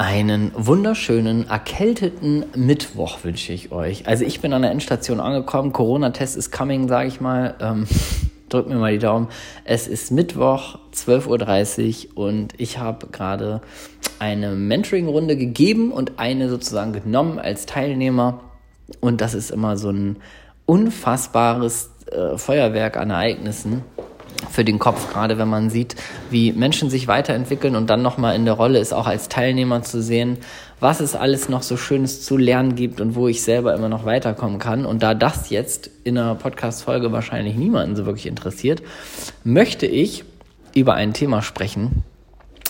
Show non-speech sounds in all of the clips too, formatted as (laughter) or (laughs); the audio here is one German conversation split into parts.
Einen wunderschönen, erkälteten Mittwoch wünsche ich euch. Also ich bin an der Endstation angekommen. Corona-Test ist coming, sage ich mal. Ähm, (laughs) drückt mir mal die Daumen. Es ist Mittwoch, 12.30 Uhr und ich habe gerade eine Mentoring-Runde gegeben und eine sozusagen genommen als Teilnehmer. Und das ist immer so ein unfassbares äh, Feuerwerk an Ereignissen für den Kopf, gerade wenn man sieht, wie Menschen sich weiterentwickeln und dann nochmal in der Rolle ist, auch als Teilnehmer zu sehen, was es alles noch so Schönes zu lernen gibt und wo ich selber immer noch weiterkommen kann. Und da das jetzt in einer Podcast-Folge wahrscheinlich niemanden so wirklich interessiert, möchte ich über ein Thema sprechen,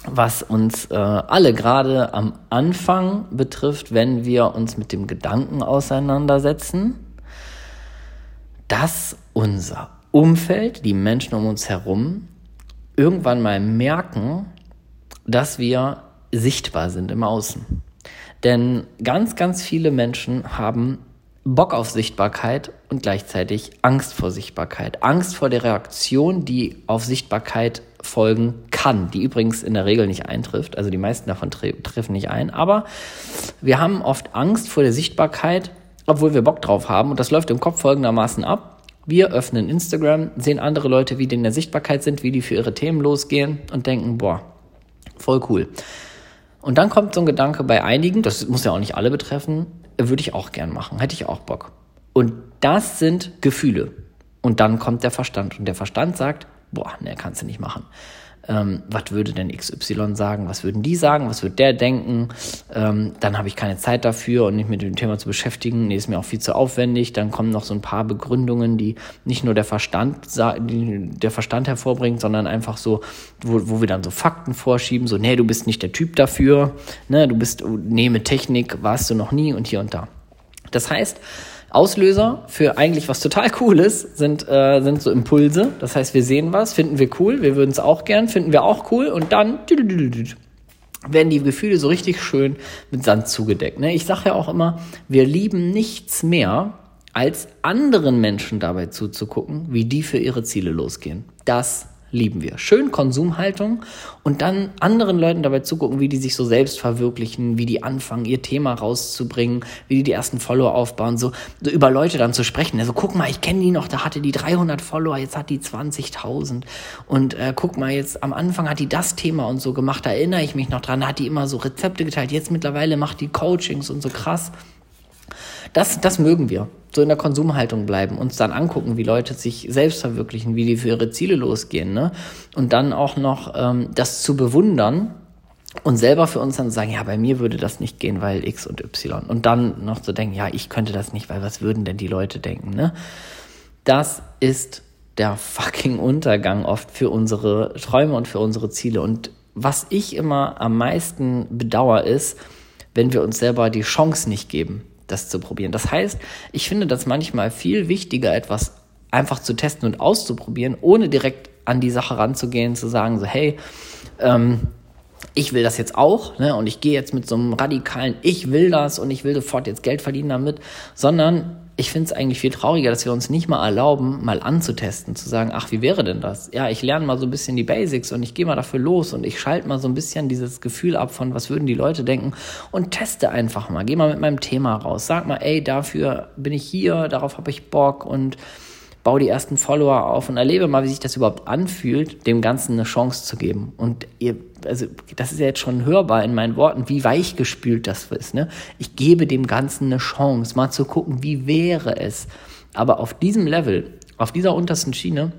was uns äh, alle gerade am Anfang betrifft, wenn wir uns mit dem Gedanken auseinandersetzen, dass unser Umfeld, die Menschen um uns herum, irgendwann mal merken, dass wir sichtbar sind im Außen. Denn ganz, ganz viele Menschen haben Bock auf Sichtbarkeit und gleichzeitig Angst vor Sichtbarkeit. Angst vor der Reaktion, die auf Sichtbarkeit folgen kann, die übrigens in der Regel nicht eintrifft. Also die meisten davon tre treffen nicht ein. Aber wir haben oft Angst vor der Sichtbarkeit, obwohl wir Bock drauf haben. Und das läuft im Kopf folgendermaßen ab. Wir öffnen Instagram, sehen andere Leute, wie die in der Sichtbarkeit sind, wie die für ihre Themen losgehen und denken, boah, voll cool. Und dann kommt so ein Gedanke bei einigen, das muss ja auch nicht alle betreffen, würde ich auch gern machen, hätte ich auch Bock. Und das sind Gefühle. Und dann kommt der Verstand. Und der Verstand sagt, boah, ne, kannst du nicht machen ähm, was würde denn XY sagen, was würden die sagen, was wird der denken, ähm, dann habe ich keine Zeit dafür und nicht mit dem Thema zu beschäftigen, nee, ist mir auch viel zu aufwendig, dann kommen noch so ein paar Begründungen, die nicht nur der Verstand, der Verstand hervorbringt, sondern einfach so, wo, wo wir dann so Fakten vorschieben, so, nee, du bist nicht der Typ dafür, ne, du bist, nee, mit Technik warst du noch nie und hier und da. Das heißt, Auslöser für eigentlich was total Cooles sind, äh, sind so Impulse. Das heißt, wir sehen was, finden wir cool, wir würden es auch gern, finden wir auch cool und dann werden die Gefühle so richtig schön mit Sand zugedeckt. Ne? Ich sage ja auch immer, wir lieben nichts mehr, als anderen Menschen dabei zuzugucken, wie die für ihre Ziele losgehen. Das lieben wir. Schön Konsumhaltung und dann anderen Leuten dabei zugucken, wie die sich so selbst verwirklichen, wie die anfangen, ihr Thema rauszubringen, wie die die ersten Follower aufbauen, so, so über Leute dann zu sprechen. Also guck mal, ich kenne die noch, da hatte die 300 Follower, jetzt hat die 20.000 und äh, guck mal, jetzt am Anfang hat die das Thema und so gemacht, da erinnere ich mich noch dran, da hat die immer so Rezepte geteilt, jetzt mittlerweile macht die Coachings und so krass. Das, das mögen wir. So in der Konsumhaltung bleiben, uns dann angucken, wie Leute sich selbst verwirklichen, wie die für ihre Ziele losgehen, ne? Und dann auch noch ähm, das zu bewundern und selber für uns dann sagen, ja, bei mir würde das nicht gehen, weil X und Y. Und dann noch zu denken, ja, ich könnte das nicht, weil was würden denn die Leute denken, ne? Das ist der fucking Untergang oft für unsere Träume und für unsere Ziele. Und was ich immer am meisten bedauere, ist, wenn wir uns selber die Chance nicht geben das zu probieren. Das heißt, ich finde das manchmal viel wichtiger, etwas einfach zu testen und auszuprobieren, ohne direkt an die Sache ranzugehen, zu sagen, so, hey, ähm, ich will das jetzt auch, ne, und ich gehe jetzt mit so einem radikalen, ich will das und ich will sofort jetzt Geld verdienen damit, sondern ich finde es eigentlich viel trauriger, dass wir uns nicht mal erlauben, mal anzutesten, zu sagen, ach, wie wäre denn das? Ja, ich lerne mal so ein bisschen die Basics und ich gehe mal dafür los und ich schalte mal so ein bisschen dieses Gefühl ab von, was würden die Leute denken und teste einfach mal. Geh mal mit meinem Thema raus. Sag mal, ey, dafür bin ich hier, darauf habe ich Bock und baue die ersten Follower auf und erlebe mal, wie sich das überhaupt anfühlt, dem Ganzen eine Chance zu geben. Und ihr also das ist ja jetzt schon hörbar in meinen Worten, wie weichgespült das ist. Ne? Ich gebe dem Ganzen eine Chance, mal zu gucken, wie wäre es. Aber auf diesem Level, auf dieser untersten Schiene,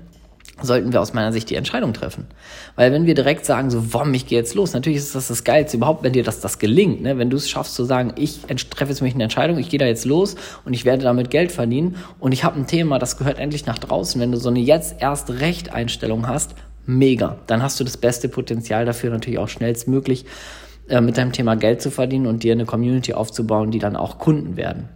sollten wir aus meiner Sicht die Entscheidung treffen. Weil wenn wir direkt sagen, so, wom, ich gehe jetzt los, natürlich ist das das Geilste überhaupt, wenn dir das, das gelingt. Ne? Wenn du es schaffst zu sagen, ich treffe jetzt mich eine Entscheidung, ich gehe da jetzt los und ich werde damit Geld verdienen und ich habe ein Thema, das gehört endlich nach draußen. Wenn du so eine jetzt erst Recht Einstellung hast, mega. Dann hast du das beste Potenzial dafür, natürlich auch schnellstmöglich äh, mit deinem Thema Geld zu verdienen und dir eine Community aufzubauen, die dann auch Kunden werden.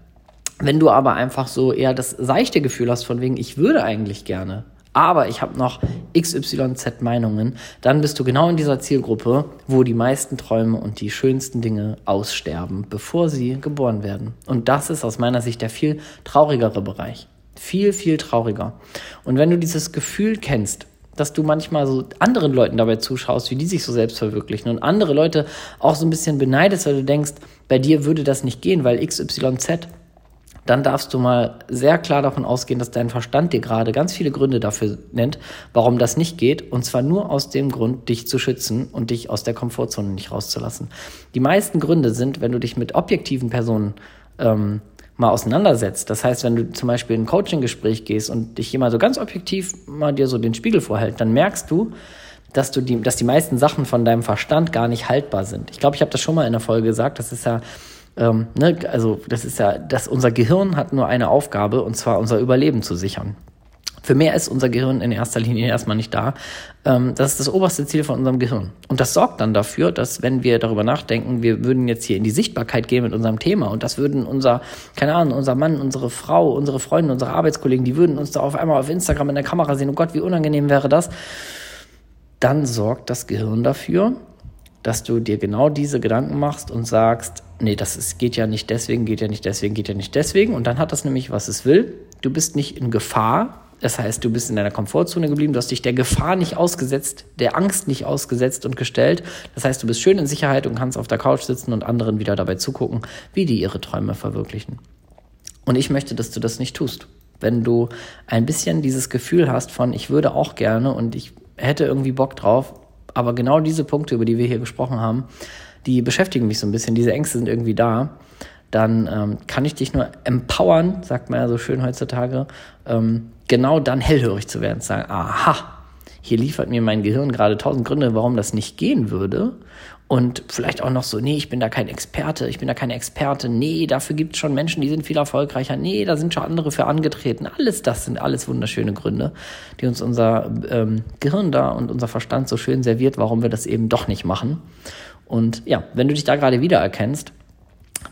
Wenn du aber einfach so eher das seichte Gefühl hast, von wegen, ich würde eigentlich gerne, aber ich habe noch XYZ Meinungen, dann bist du genau in dieser Zielgruppe, wo die meisten Träume und die schönsten Dinge aussterben, bevor sie geboren werden. Und das ist aus meiner Sicht der viel traurigere Bereich. Viel, viel trauriger. Und wenn du dieses Gefühl kennst, dass du manchmal so anderen Leuten dabei zuschaust, wie die sich so selbst verwirklichen und andere Leute auch so ein bisschen beneidest, weil du denkst, bei dir würde das nicht gehen, weil XYZ dann darfst du mal sehr klar davon ausgehen, dass dein Verstand dir gerade ganz viele Gründe dafür nennt, warum das nicht geht. Und zwar nur aus dem Grund, dich zu schützen und dich aus der Komfortzone nicht rauszulassen. Die meisten Gründe sind, wenn du dich mit objektiven Personen ähm, mal auseinandersetzt. Das heißt, wenn du zum Beispiel in ein Coaching-Gespräch gehst und dich jemand so ganz objektiv mal dir so den Spiegel vorhält, dann merkst du, dass du die, dass die meisten Sachen von deinem Verstand gar nicht haltbar sind. Ich glaube, ich habe das schon mal in der Folge gesagt. Das ist ja ähm, ne, also das ist ja, dass unser Gehirn hat nur eine Aufgabe und zwar unser Überleben zu sichern. Für mehr ist unser Gehirn in erster Linie erstmal nicht da. Ähm, das ist das oberste Ziel von unserem Gehirn. Und das sorgt dann dafür, dass wenn wir darüber nachdenken, wir würden jetzt hier in die Sichtbarkeit gehen mit unserem Thema und das würden unser, keine Ahnung, unser Mann, unsere Frau, unsere Freunde, unsere Arbeitskollegen, die würden uns da auf einmal auf Instagram in der Kamera sehen. Oh Gott, wie unangenehm wäre das. Dann sorgt das Gehirn dafür, dass du dir genau diese Gedanken machst und sagst, nee, das ist, geht ja nicht deswegen, geht ja nicht deswegen, geht ja nicht deswegen. Und dann hat das nämlich, was es will. Du bist nicht in Gefahr. Das heißt, du bist in deiner Komfortzone geblieben, du hast dich der Gefahr nicht ausgesetzt, der Angst nicht ausgesetzt und gestellt. Das heißt, du bist schön in Sicherheit und kannst auf der Couch sitzen und anderen wieder dabei zugucken, wie die ihre Träume verwirklichen. Und ich möchte, dass du das nicht tust. Wenn du ein bisschen dieses Gefühl hast von, ich würde auch gerne und ich hätte irgendwie Bock drauf, aber genau diese Punkte, über die wir hier gesprochen haben, die beschäftigen mich so ein bisschen, diese Ängste sind irgendwie da, dann ähm, kann ich dich nur empowern, sagt man ja so schön heutzutage, ähm, genau dann hellhörig zu werden, zu sagen, aha, hier liefert mir mein Gehirn gerade tausend Gründe, warum das nicht gehen würde. Und vielleicht auch noch so, nee, ich bin da kein Experte, ich bin da keine Experte, nee, dafür gibt es schon Menschen, die sind viel erfolgreicher, nee, da sind schon andere für angetreten. Alles das sind alles wunderschöne Gründe, die uns unser ähm, Gehirn da und unser Verstand so schön serviert, warum wir das eben doch nicht machen. Und ja, wenn du dich da gerade wiedererkennst,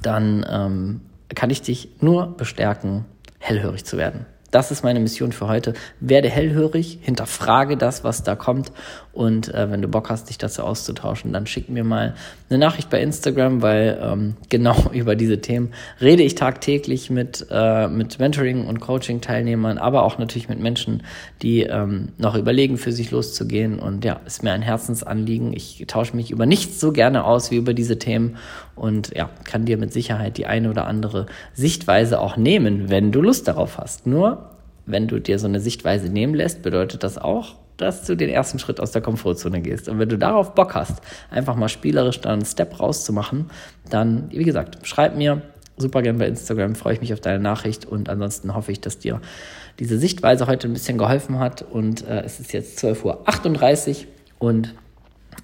dann ähm, kann ich dich nur bestärken, hellhörig zu werden. Das ist meine Mission für heute. Werde hellhörig, hinterfrage das, was da kommt. Und äh, wenn du Bock hast, dich dazu auszutauschen, dann schick mir mal eine Nachricht bei Instagram, weil ähm, (laughs) genau über diese Themen rede ich tagtäglich mit, äh, mit Mentoring- und Coaching-Teilnehmern, aber auch natürlich mit Menschen, die ähm, noch überlegen, für sich loszugehen. Und ja, ist mir ein Herzensanliegen. Ich tausche mich über nichts so gerne aus wie über diese Themen und ja, kann dir mit Sicherheit die eine oder andere Sichtweise auch nehmen, wenn du Lust darauf hast. Nur, wenn du dir so eine Sichtweise nehmen lässt, bedeutet das auch, dass du den ersten Schritt aus der Komfortzone gehst. Und wenn du darauf Bock hast, einfach mal spielerisch dann einen Step rauszumachen, dann, wie gesagt, schreib mir super gern bei Instagram, freue ich mich auf deine Nachricht und ansonsten hoffe ich, dass dir diese Sichtweise heute ein bisschen geholfen hat und äh, es ist jetzt 12.38 Uhr und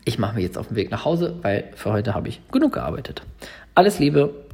ich mache mich jetzt auf den Weg nach Hause, weil für heute habe ich genug gearbeitet. Alles Liebe,